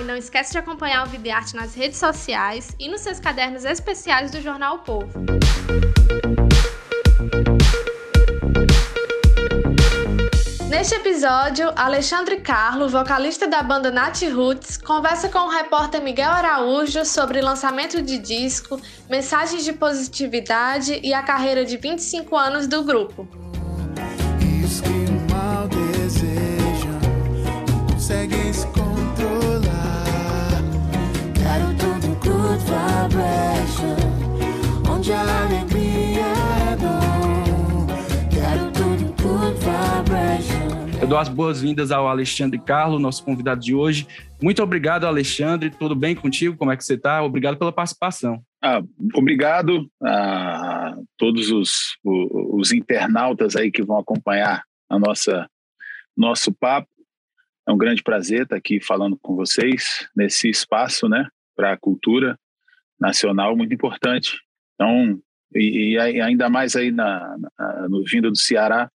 E não esquece de acompanhar o Vida e Arte nas redes sociais e nos seus cadernos especiais do jornal o Povo. Neste episódio, Alexandre Carlo, vocalista da banda Nat Roots, conversa com o repórter Miguel Araújo sobre lançamento de disco, mensagens de positividade e a carreira de 25 anos do grupo. A alegria é dom. Quero tudo good vibration. Eu dou as boas-vindas ao Alexandre Carlos, nosso convidado de hoje. Muito obrigado, Alexandre. Tudo bem contigo? Como é que você está? Obrigado pela participação. Ah, obrigado a todos os, os, internautas aí que vão acompanhar a nossa nosso papo. É um grande prazer estar aqui falando com vocês nesse espaço, né, para a cultura nacional muito importante. Então, e, e ainda mais aí na, na, no vindo do Ceará,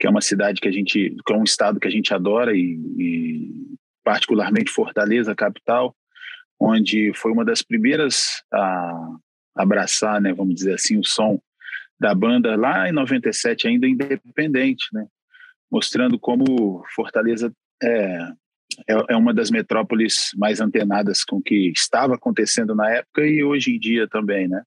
que é uma cidade que a gente, que é um estado que a gente adora e, e particularmente Fortaleza, capital, onde foi uma das primeiras a abraçar, né, vamos dizer assim, o som da banda lá em 97 ainda independente, né, mostrando como Fortaleza é, é, é uma das metrópoles mais antenadas com o que estava acontecendo na época e hoje em dia também, né?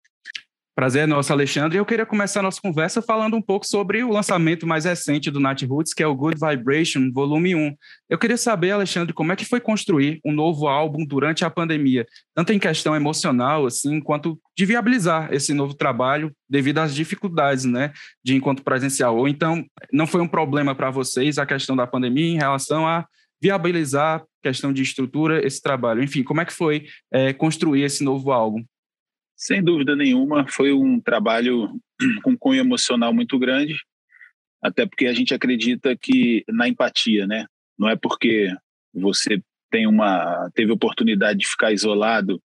Prazer é nosso, Alexandre. Eu queria começar a nossa conversa falando um pouco sobre o lançamento mais recente do Nat Roots, que é o Good Vibration, volume 1. Eu queria saber, Alexandre, como é que foi construir um novo álbum durante a pandemia, tanto em questão emocional, assim, quanto de viabilizar esse novo trabalho devido às dificuldades, né, de encontro presencial. Ou então, não foi um problema para vocês a questão da pandemia em relação a viabilizar questão de estrutura esse trabalho. Enfim, como é que foi é, construir esse novo álbum? Sem dúvida nenhuma, foi um trabalho com cunho emocional muito grande, até porque a gente acredita que na empatia, né? Não é porque você tem uma teve oportunidade de ficar isolado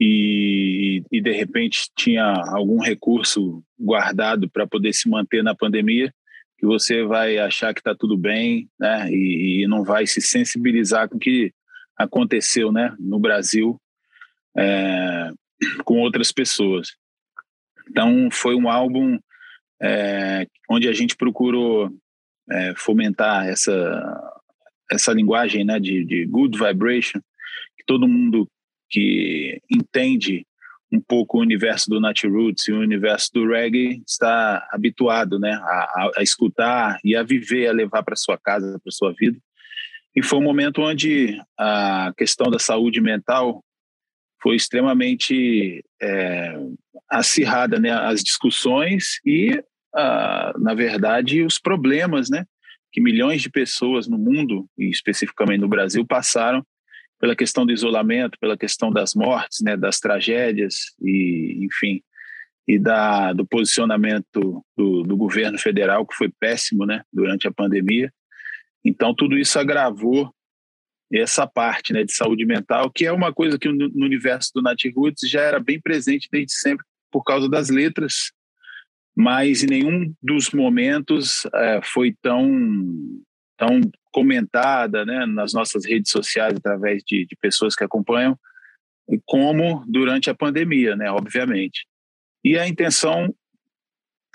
e, e de repente tinha algum recurso guardado para poder se manter na pandemia que você vai achar que está tudo bem, né? E, e, não vai se sensibilizar com o que aconteceu, né? No Brasil, é, com outras pessoas. Então, foi um álbum é, onde a gente procurou é, fomentar essa, essa linguagem né, de, de good vibration, que todo mundo que entende um pouco o universo do Nat Roots e o universo do reggae está habituado né, a, a escutar e a viver, a levar para sua casa, para sua vida. E foi um momento onde a questão da saúde mental foi extremamente é, acirrada, né? As discussões e, ah, na verdade, os problemas, né? Que milhões de pessoas no mundo e especificamente no Brasil passaram pela questão do isolamento, pela questão das mortes, né? Das tragédias e, enfim, e da do posicionamento do, do governo federal que foi péssimo, né? Durante a pandemia. Então tudo isso agravou essa parte né, de saúde mental, que é uma coisa que no, universo do Nat Roots já era bem presente desde sempre por causa das letras, mas em nenhum dos momentos é, foi tão, tão comentada né, nas nossas redes sociais, através de, de pessoas que acompanham, como durante a pandemia, né, obviamente. E a intenção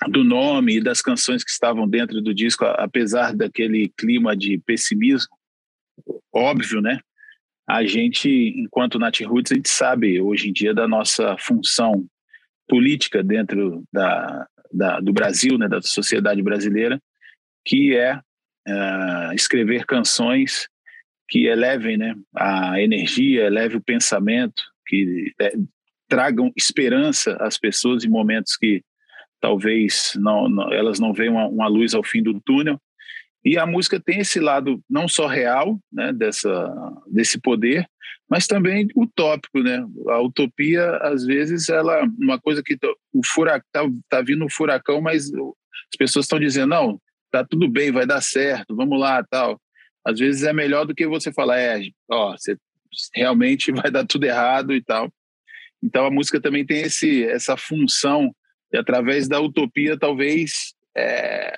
do nome e das canções que estavam dentro do disco, apesar daquele clima de pessimismo, óbvio, né? A gente, enquanto Nat Roots, a gente sabe hoje em dia da nossa função política dentro da, da do Brasil, né, da sociedade brasileira, que é uh, escrever canções que elevem né, a energia, eleve o pensamento, que é, tragam esperança às pessoas em momentos que talvez não, não elas não vejam uma, uma luz ao fim do túnel E a música tem esse lado não só real, né, dessa, desse poder, mas também utópico, né? A utopia, às vezes, ela uma coisa que o furacão tá, tá vindo um furacão, mas as pessoas estão dizendo não, tá tudo bem, vai dar certo, vamos lá, tal. Às vezes é melhor do que você falar, é, ó, você realmente vai dar tudo errado e tal. Então a música também tem esse essa função de através da utopia talvez é,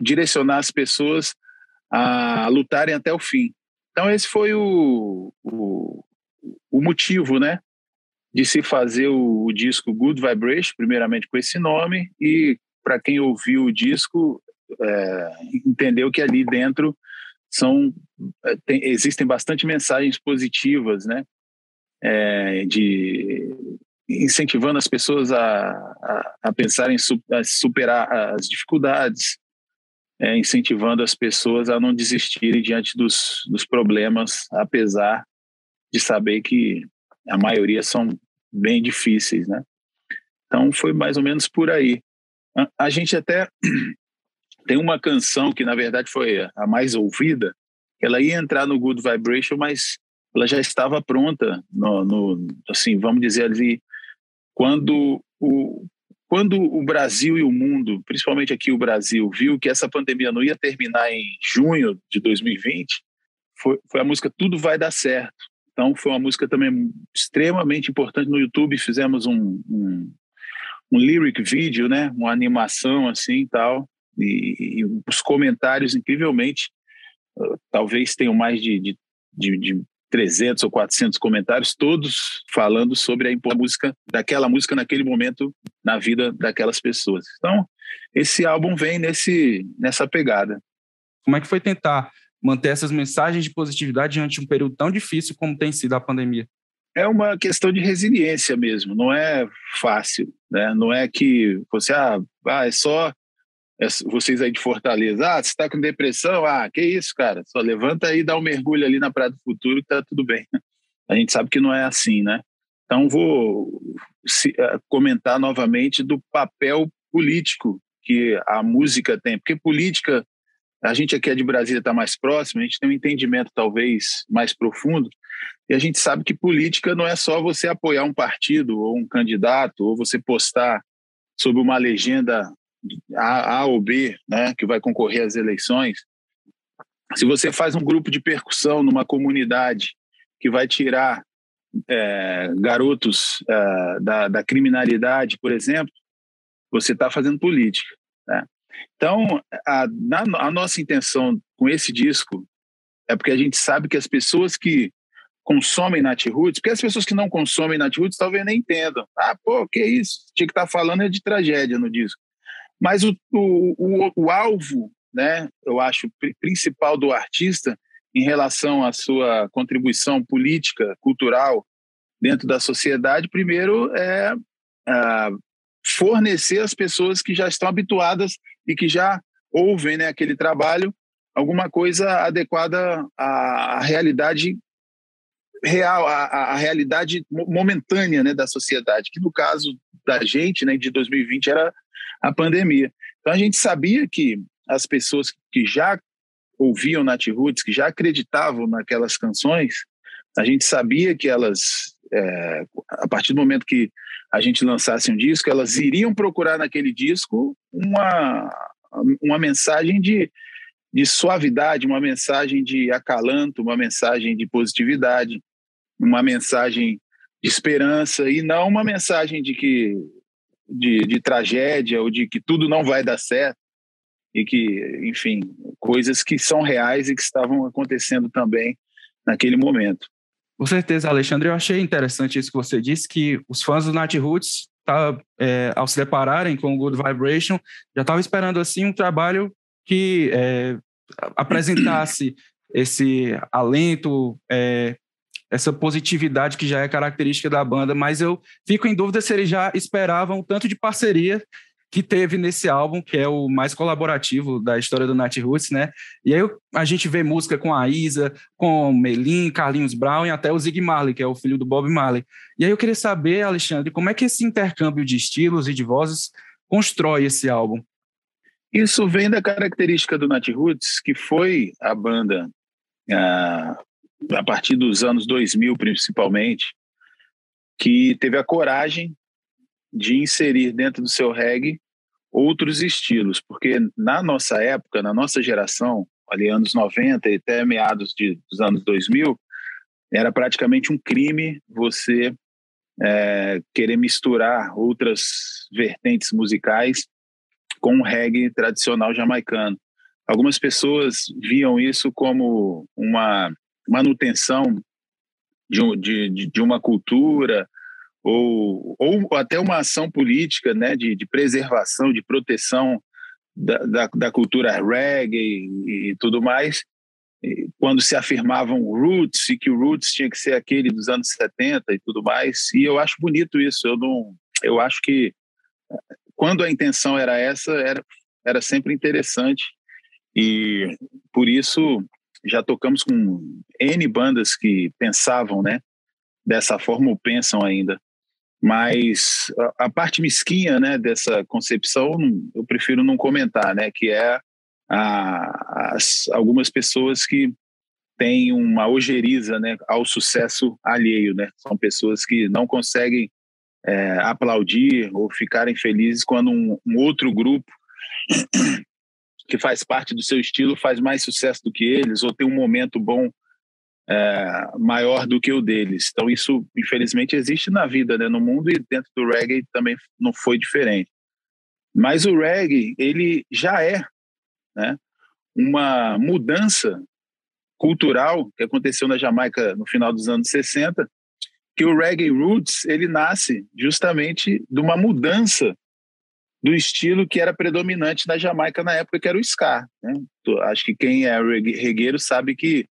direcionar as pessoas a lutarem até o fim. Então esse foi o, o, o motivo, né, de se fazer o, o, disco Good Vibration, primeiramente com esse nome, e para quem ouviu o disco é, entendeu que ali dentro são é, tem, existem bastante mensagens positivas, né, é, de incentivando as pessoas a, a, a pensarem a superar as dificuldades, é, incentivando as pessoas a não desistirem diante dos, dos problemas, apesar de saber que a maioria são bem difíceis, né? Então foi mais ou menos por aí. A, a gente até tem uma canção que na verdade foi a mais ouvida, ela ia entrar no Good Vibration, mas ela já estava pronta no, no assim, vamos dizer ali, quando o quando o Brasil e o mundo, principalmente aqui o Brasil, viu que essa pandemia não ia terminar em junho de 2020, foi, foi a música Tudo Vai Dar Certo. Então, foi uma música também extremamente importante no YouTube. Fizemos um, um, um lyric vídeo, né? Uma animação assim e tal. E, os comentários, incrivelmente, talvez tenham mais de, de, de, de 300 ou 400 comentários, todos falando sobre a música, daquela música naquele momento na vida daquelas pessoas. Então, esse álbum vem nesse, nessa pegada. Como é que foi tentar manter essas mensagens de positividade diante de um período tão difícil como tem sido a pandemia? É uma questão de resiliência mesmo, não é fácil, né? Não é que você ah, ah é só vocês aí de Fortaleza, ah, você está com depressão? Ah, que isso, cara, só levanta aí e dá um mergulho ali na Praia do Futuro que tá tudo bem. A gente sabe que não é assim, né? Então vou se, uh, comentar novamente do papel político que a música tem, porque política, a gente aqui é de Brasília está mais próximo, a gente tem um entendimento talvez mais profundo, e a gente sabe que política não é só você apoiar um partido ou um candidato, ou você postar sobre uma legenda a, a ou B, né, que vai concorrer às eleições, se você faz um grupo de percussão numa comunidade que vai tirar é, garotos é, da, da, criminalidade, por exemplo, você está fazendo política. Né? Então, a, na, a nossa intenção com esse disco é porque a gente sabe que as pessoas que consomem Nat Roots, porque as pessoas que não consomem Nat Roots talvez nem entendam. Ah, pô, que isso? Tinha que estar tá falando é de tragédia no disco. Mas o, o, o, o alvo, né, eu acho, principal do artista em relação à sua contribuição política, cultural dentro da sociedade, primeiro é uh, fornecer às pessoas que já estão habituadas e que já ouvem né, aquele trabalho alguma coisa adequada à, à realidade real, à, à, realidade momentânea né, da sociedade, que no caso da gente, né, de 2020, era a pandemia. Então a gente sabia que as pessoas que já ouviam Nat Roots, que já acreditavam naquelas canções, a gente sabia que elas, é, a partir do momento que a gente lançasse um disco, elas iriam procurar naquele disco uma, uma mensagem de, de suavidade, uma mensagem de acalanto, uma mensagem de positividade, uma mensagem de esperança e não uma mensagem de que de, de tragédia ou de que tudo não vai dar certo e que, enfim, coisas que são reais e que estavam acontecendo também naquele momento. Com certeza, Alexandre, eu achei interessante isso que você disse, que os fãs do Nat Roots, tá, é, ao se depararem com o Good Vibration, já estavam esperando assim um trabalho que é, apresentasse esse alento, é, essa positividade que já é característica da banda, mas eu fico em dúvida se eles já esperavam o tanto de parceria que teve nesse álbum, que é o mais colaborativo da história do Nat Roots, né? E aí a gente vê música com a Isa, com Melin, Carlinhos Brown e até o Zig Marley, que é o filho do Bob Marley. E aí eu queria saber, Alexandre, como é que esse intercâmbio de estilos e de vozes constrói esse álbum? Isso vem da característica do Nat Roots, que foi a banda, a, a partir dos anos 2000 principalmente, que teve a coragem de inserir dentro do seu reggae outros estilos, porque na nossa época, na nossa geração, ali anos 90 e até meados de, dos anos 2000, era praticamente um crime você é, querer misturar outras vertentes musicais com o reggae tradicional jamaicano. Algumas pessoas viam isso como uma manutenção de, de, de uma cultura ou, ou até uma ação política né, de, de preservação, de proteção da, da, da, cultura reggae e tudo mais, quando se afirmavam roots e que o roots tinha que ser aquele dos anos 70 e tudo mais. E eu acho bonito isso. Eu não, eu acho que quando a intenção era essa, era era sempre interessante. E por isso já tocamos com N bandas que pensavam, né, dessa forma ou pensam ainda. Mas a, a parte mesquinha, né, dessa concepção, eu prefiro não comentar, né, que é a, as, algumas pessoas que têm uma ojeriza né, ao sucesso alheio. Né? São pessoas que não conseguem é, aplaudir ou ficarem felizes quando um, um, outro grupo que faz parte do seu estilo faz mais sucesso do que eles ou tem um momento bom é, maior do que o deles. Então isso, infelizmente, existe na vida, né, no mundo e dentro do reggae também não foi diferente. Mas o reggae ele já é né? uma mudança cultural que aconteceu na Jamaica no final dos anos 60, que o reggae roots ele nasce justamente de uma mudança do estilo que era predominante na Jamaica na época, que era o ska. Né? Acho que quem é regueiro sabe que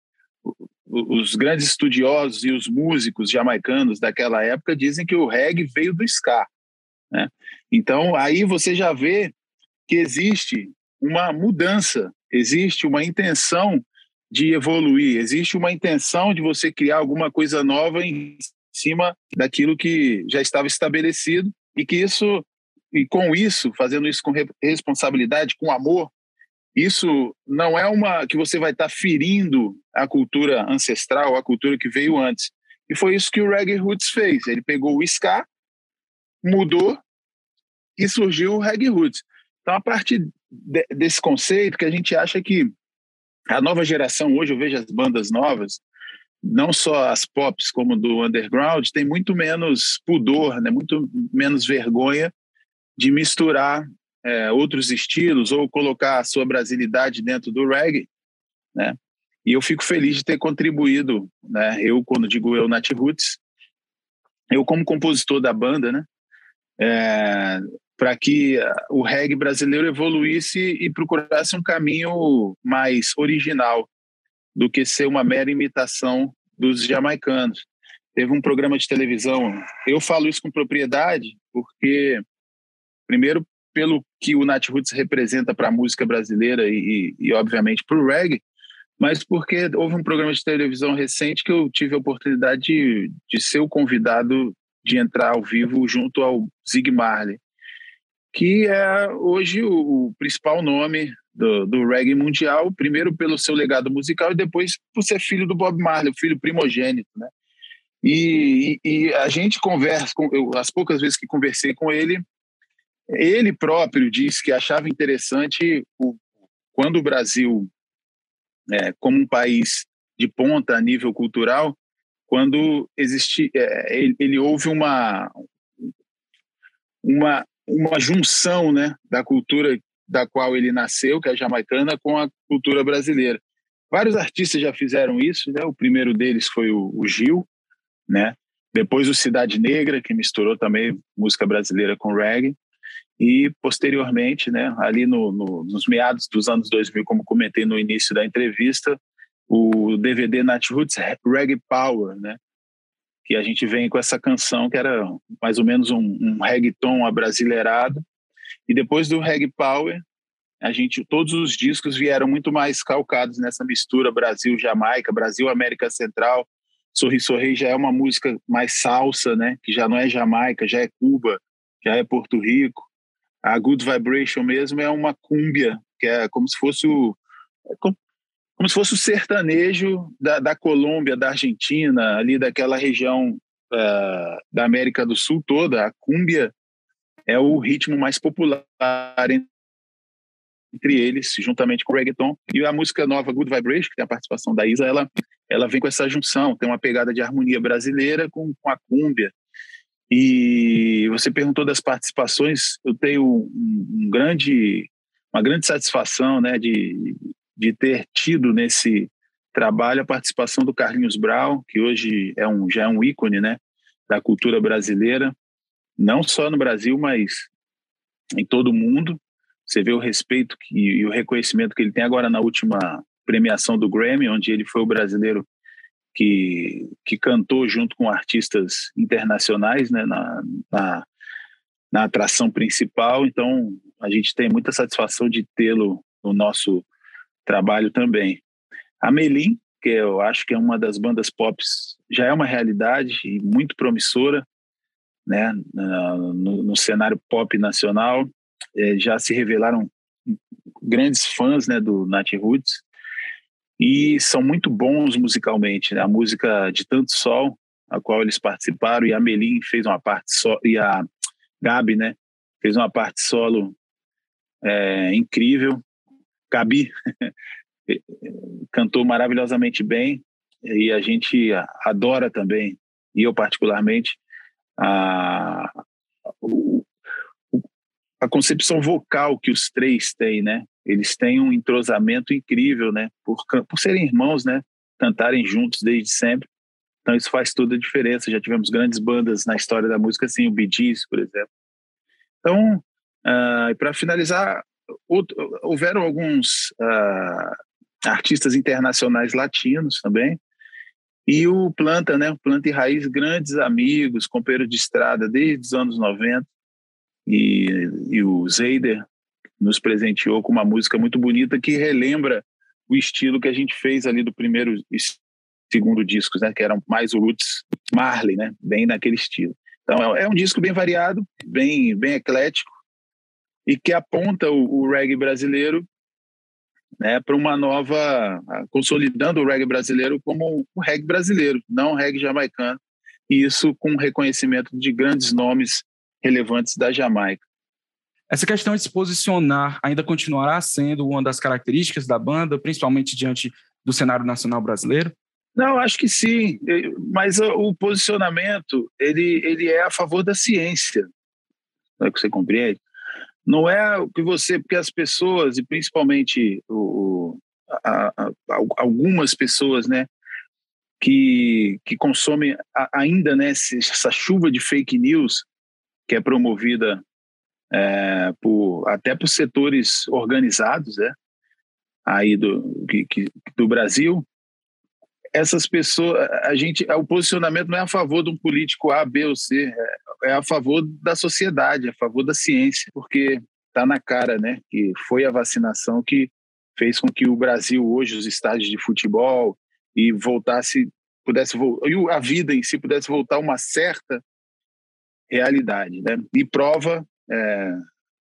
os grandes estudiosos e os músicos jamaicanos daquela época dizem que o reggae veio do ska. Né? Então, aí você já vê que existe uma mudança, existe uma intenção de evoluir, existe uma intenção de você criar alguma coisa nova em cima daquilo que já estava estabelecido e que isso e com isso, fazendo isso com responsabilidade, com amor, isso não é uma que você vai estar ferindo a cultura ancestral, a cultura que veio antes. E foi isso que o Reggae Roots fez. Ele pegou o ska, mudou e surgiu o Reggae Roots. Então, a partir de, desse conceito que a gente acha que a nova geração, hoje eu vejo as bandas novas, não só as pops como do underground, tem muito menos pudor, né, muito menos vergonha de misturar é, outros estilos ou colocar a sua brasilidade dentro do reggae, né? E eu fico feliz de ter contribuído, né? Eu, quando digo eu, Nat Roots, eu como compositor da banda, né? É, para que o reggae brasileiro evoluísse e procurasse um caminho mais original do que ser uma mera imitação dos jamaicanos. Teve um programa de televisão, eu falo isso com propriedade, porque, primeiro, pelo que o Nat Roots representa para a música brasileira e, e, e obviamente, para o reggae, mas porque houve um programa de televisão recente que eu tive a oportunidade de, de ser o convidado de entrar ao vivo junto ao Zig Marley que é hoje o, o principal nome do, do, reggae mundial, primeiro pelo seu legado musical e depois por ser filho do Bob Marley, o filho primogênito, né? E, e, e a gente conversa, com, eu, as poucas vezes que conversei com ele, ele próprio disse que achava interessante o, quando o Brasil, é, como um país de ponta a nível cultural, quando existe, é, ele, ele houve uma uma uma junção né, da cultura da qual ele nasceu, que é a jamaicana, com a cultura brasileira. Vários artistas já fizeram isso, né? O primeiro deles foi o, o Gil, né? Depois o Cidade Negra, que misturou também música brasileira com reggae. E, posteriormente, né, ali no, no, nos meados dos anos 2000, como comentei no início da entrevista, o DVD Roots Reggae Power, né, que a gente vem com essa canção que era mais ou menos um, um reggaeton abrasileirado. E depois do Reggae Power, a gente todos os discos vieram muito mais calcados nessa mistura Brasil-Jamaica, Brasil-América Central. Sorri Sorri já é uma música mais salsa, né? Que já não é Jamaica, já é Cuba, já é Porto Rico. A Good Vibration mesmo é uma cúmbia, que é como se fosse o, é como, se fosse o sertanejo da, da Colômbia, da Argentina, ali daquela região uh, da América do Sul toda. A cúmbia é o ritmo mais popular entre eles, juntamente com o reggaeton. E a música nova Good Vibration, que tem a participação da Isa, ela, ela vem com essa junção, tem uma pegada de harmonia brasileira com, com a cúmbia. E você perguntou das participações, eu tenho um, um grande, uma grande satisfação né, de, de ter tido nesse trabalho a participação do Carlinhos Brau, que hoje é um, já é um ícone né, da cultura brasileira, não só no Brasil, mas em todo o mundo. Você vê o respeito que, e o reconhecimento que ele tem agora na última premiação do Grammy, onde ele foi o brasileiro que, que cantou junto com artistas internacionais né, na, na, na atração principal. Então, a gente tem muita satisfação de tê-lo no nosso trabalho também. A Melim, que eu acho que é uma das bandas pop, já é uma realidade e muito promissora né, no, no cenário pop nacional é, já se revelaram grandes fãs né, do Nat Roots e são muito bons musicalmente. Né? A música de Tanto Sol, a qual eles participaram, e a Melim fez uma parte solo, e a Gabi, né, fez uma parte solo é, incrível. Gabi cantou maravilhosamente bem e a gente adora também, e eu particularmente, a, o, a concepção vocal que os três têm, né? Eles têm um entrosamento incrível, né? Por, por serem irmãos, né? Cantarem juntos desde sempre. Então isso faz toda a diferença. Já tivemos grandes bandas na história da música, assim, o Bee Gees, por exemplo. Então, uh, para finalizar, houveram alguns uh, artistas internacionais latinos também, e o Planta, né? O Planta e Raiz, grandes amigos, companheiros de estrada desde os anos 90 e, e o Zeider nos presenteou com uma música muito bonita que relembra o estilo que a gente fez ali do primeiro e segundo discos, né, que eram mais o roots Marley, né, bem naquele estilo. Então é, é um disco bem variado, bem bem eclético e que aponta o, o reggae brasileiro né, para uma nova, consolidando o reggae brasileiro como o reggae brasileiro, não o reggae jamaicano, e isso com reconhecimento de grandes nomes relevantes da Jamaica. Essa questão de se posicionar ainda continuará sendo uma das características da banda, principalmente diante do cenário nacional brasileiro? Não, acho que sim, mas o posicionamento ele, ele é a favor da ciência, não é que você compreende? Não é o que você, porque as pessoas, e principalmente o, a, a, algumas pessoas, né, que, que consomem ainda né, essa chuva de fake news, que é promovida é, por, até por setores organizados né, aí do, que, que, do Brasil, essas pessoas, a gente, o posicionamento não é a favor de um político A, B ou C, é, é a favor da sociedade, é a favor da ciência, porque está na cara, né, que foi a vacinação que fez com que o Brasil hoje, os estádios de futebol e voltasse, pudesse e a vida em si pudesse voltar uma certa realidade, né? E prova é,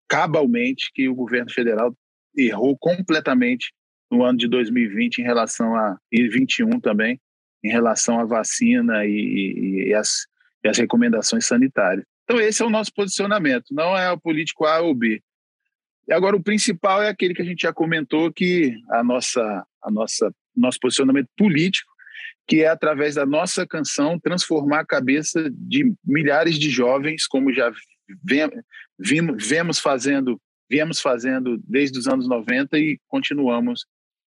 cabalmente que o governo federal errou completamente no ano de 2020 em relação a e 21 também em relação à vacina e, e, e, as, e as recomendações sanitárias. Então esse é o nosso posicionamento, não é o político A ou B. E agora o principal é aquele que a gente já comentou que a nossa a nossa nosso posicionamento político que é através da nossa canção transformar a cabeça de milhares de jovens, como já vimos, vemos fazendo, viemos fazendo desde os anos 90 e continuamos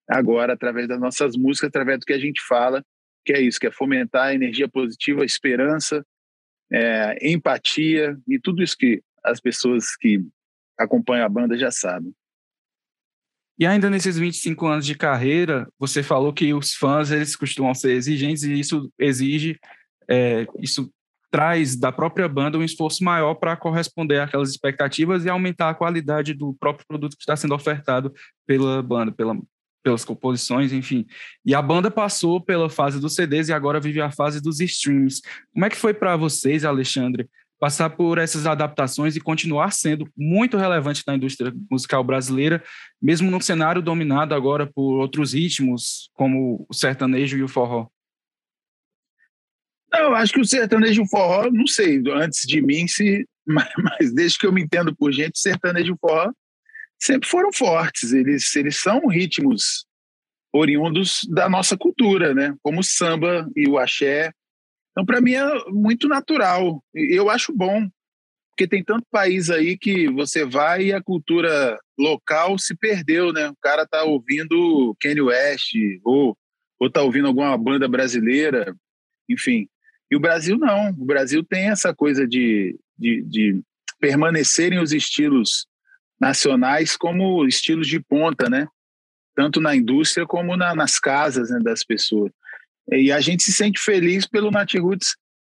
agora através das nossas músicas, através do que a gente fala, que é isso, que é fomentar a energia positiva, esperança, é, empatia e tudo isso que as pessoas que acompanham a banda já sabem. E ainda nesses 25 anos de carreira, você falou que os fãs eles costumam ser exigentes e isso exige, é, isso traz da própria banda um esforço maior para corresponder àquelas expectativas e aumentar a qualidade do próprio produto que está sendo ofertado pela banda, pela, pelas composições, enfim. E a banda passou pela fase dos CDs e agora vive a fase dos streams. Como é que foi para vocês, Alexandre, passar por essas adaptações e continuar sendo muito relevante na indústria musical brasileira, mesmo num cenário dominado agora por outros ritmos, como o sertanejo e o forró? Não, acho que o sertanejo e o forró, não sei, antes de mim, se, mas, mas desde que eu me entendo por gente, sertanejo e forró sempre foram fortes. Eles, eles são ritmos oriundos da nossa cultura, né? Como o samba e o axé. Então, para mim, é muito natural. Eu acho bom, porque tem tanto país aí que você vai e a cultura local se perdeu, né? O cara tá ouvindo Kanye West ou, ou tá ouvindo alguma banda brasileira, enfim. E o Brasil não. O Brasil tem essa coisa de, de, de permanecerem os estilos nacionais como estilos de ponta, né? Tanto na indústria como na, nas casas né, das pessoas. E a gente se sente feliz pelo Roots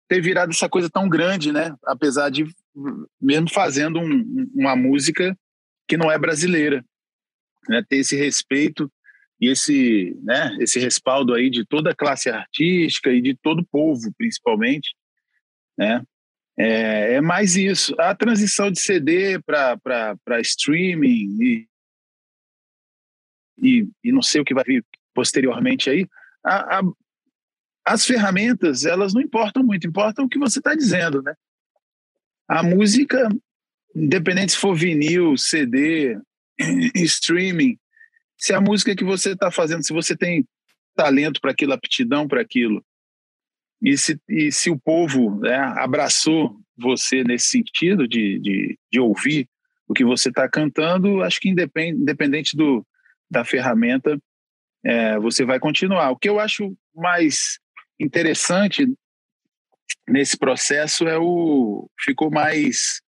ter virado essa coisa tão grande, né? Apesar de mesmo fazendo um, uma música que não é brasileira, né? Ter esse respeito e esse, né? Esse respaldo aí de toda a classe artística e de todo o povo, principalmente, né? É, é mais isso. A transição de CD para streaming e, e, e, não sei o que vai vir posteriormente aí, a, a, as ferramentas, elas não importam muito, importa o que você está dizendo, né? A música, independente se for vinil, CD, streaming, se a música que você está fazendo, se você tem talento para aquilo, aptidão para aquilo, e se, e se o povo né, abraçou você nesse sentido de, de, de ouvir o que você está cantando, acho que independ, independente do, da ferramenta, é, você vai continuar. O que eu acho mais interessante nesse processo é o ficou mais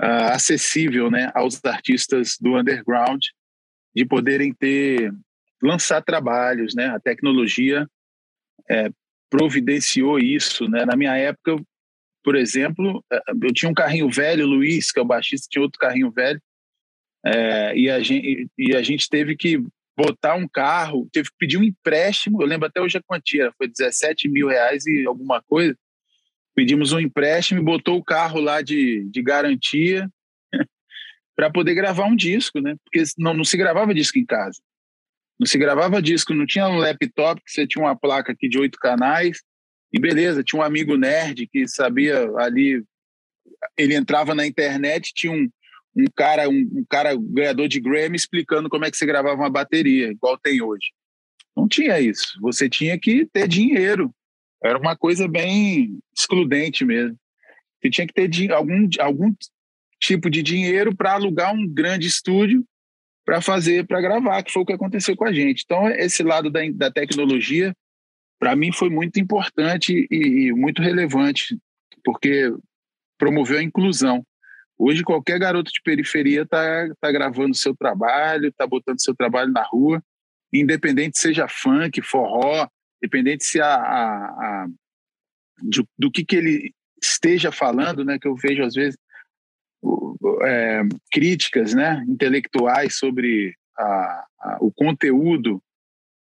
uh, acessível, né, aos artistas do underground de poderem ter lançar trabalhos, né? A tecnologia é, providenciou isso, né? Na minha época, por exemplo, é, eu tinha um carrinho velho, o Luiz, que é o baixista, tinha outro carrinho velho, é, e, a gente, e a gente teve que botar um carro, teve que pedir um empréstimo, eu lembro até hoje a quantia, foi 17 mil reais e alguma coisa, pedimos um empréstimo e botou o carro lá de, de garantia para poder gravar um disco, né? Porque não, não se gravava disco em casa. Não se gravava disco, não tinha um laptop que você tinha uma placa aqui de oito canais e beleza, tinha um amigo nerd que sabia ali, ele entrava na internet, tinha um, um cara, um, um cara ganhador de Grammy explicando como é que você gravava uma bateria, igual tem hoje. Não tinha isso. Você tinha que ter dinheiro. Era uma coisa bem excludente mesmo. Você tinha que ter algum, algum tipo de dinheiro para alugar um grande estúdio para fazer, para gravar, que foi o que aconteceu com a gente. Então, esse lado da, da tecnologia, para mim, foi muito importante e, e, muito relevante, porque promoveu a inclusão. Hoje, qualquer garoto de periferia está tá gravando seu trabalho, está botando seu trabalho na rua, independente seja funk, forró, independente se a, a, a do, do que, que ele esteja falando, né, que eu vejo às vezes é, críticas né, intelectuais sobre a, o conteúdo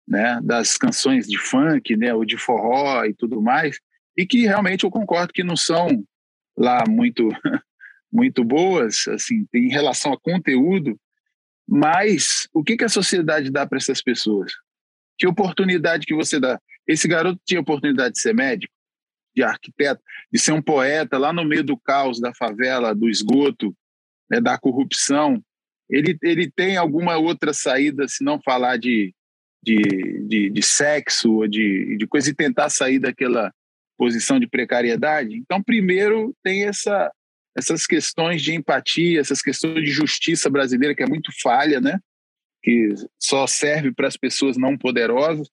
né, das canções de funk né, ou de forró e tudo mais, e que realmente eu concordo que não são lá muito muito boas assim em relação a conteúdo, mas o que, que a sociedade dá para essas pessoas? Que oportunidade que você dá? Esse garoto tinha oportunidade de ser médico? de arquiteto, de ser um poeta lá no meio do caos da favela, do esgoto, né, da corrupção. Ele, ele tem alguma outra saída se não falar de, de, de, de sexo ou de, de coisa e tentar sair daquela posição de precariedade? Então, primeiro, tem essa, essas questões de empatia, essas questões de justiça brasileira, que é muito falha, né? que só serve para as pessoas não poderosas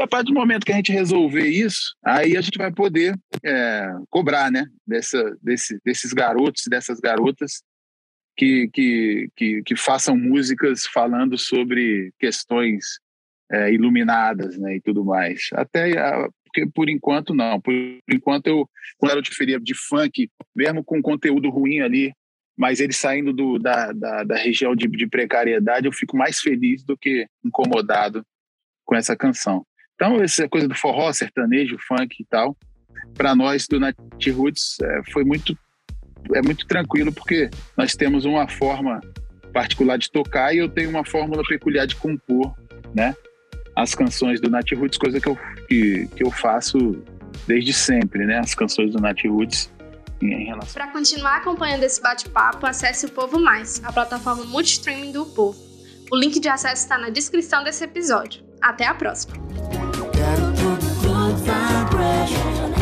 a partir do momento que a gente resolver isso, aí a gente vai poder é, cobrar, né, dessa, desse, desses garotos e dessas garotas que, que, que, que, façam músicas falando sobre questões é, iluminadas, né, e tudo mais. Até porque por enquanto não. Por enquanto eu, quando eu diferia de funk, mesmo com conteúdo ruim ali, mas ele saindo do, da, da, da região de, de precariedade, eu fico mais feliz do que incomodado com essa canção. Então, essa coisa do forró, sertanejo, funk e tal, para nós do Nat Roots é, foi muito é muito tranquilo porque nós temos uma forma particular de tocar e eu tenho uma fórmula peculiar de compor, né? as canções do Nat Roots, coisa que eu, que, que eu faço desde sempre, né? As canções do Nat Roots. Relação... Para continuar acompanhando esse bate-papo, acesse o Povo Mais, a plataforma multistreaming do Povo. O link de acesso está na descrição desse episódio. Até a próxima! Good vibration.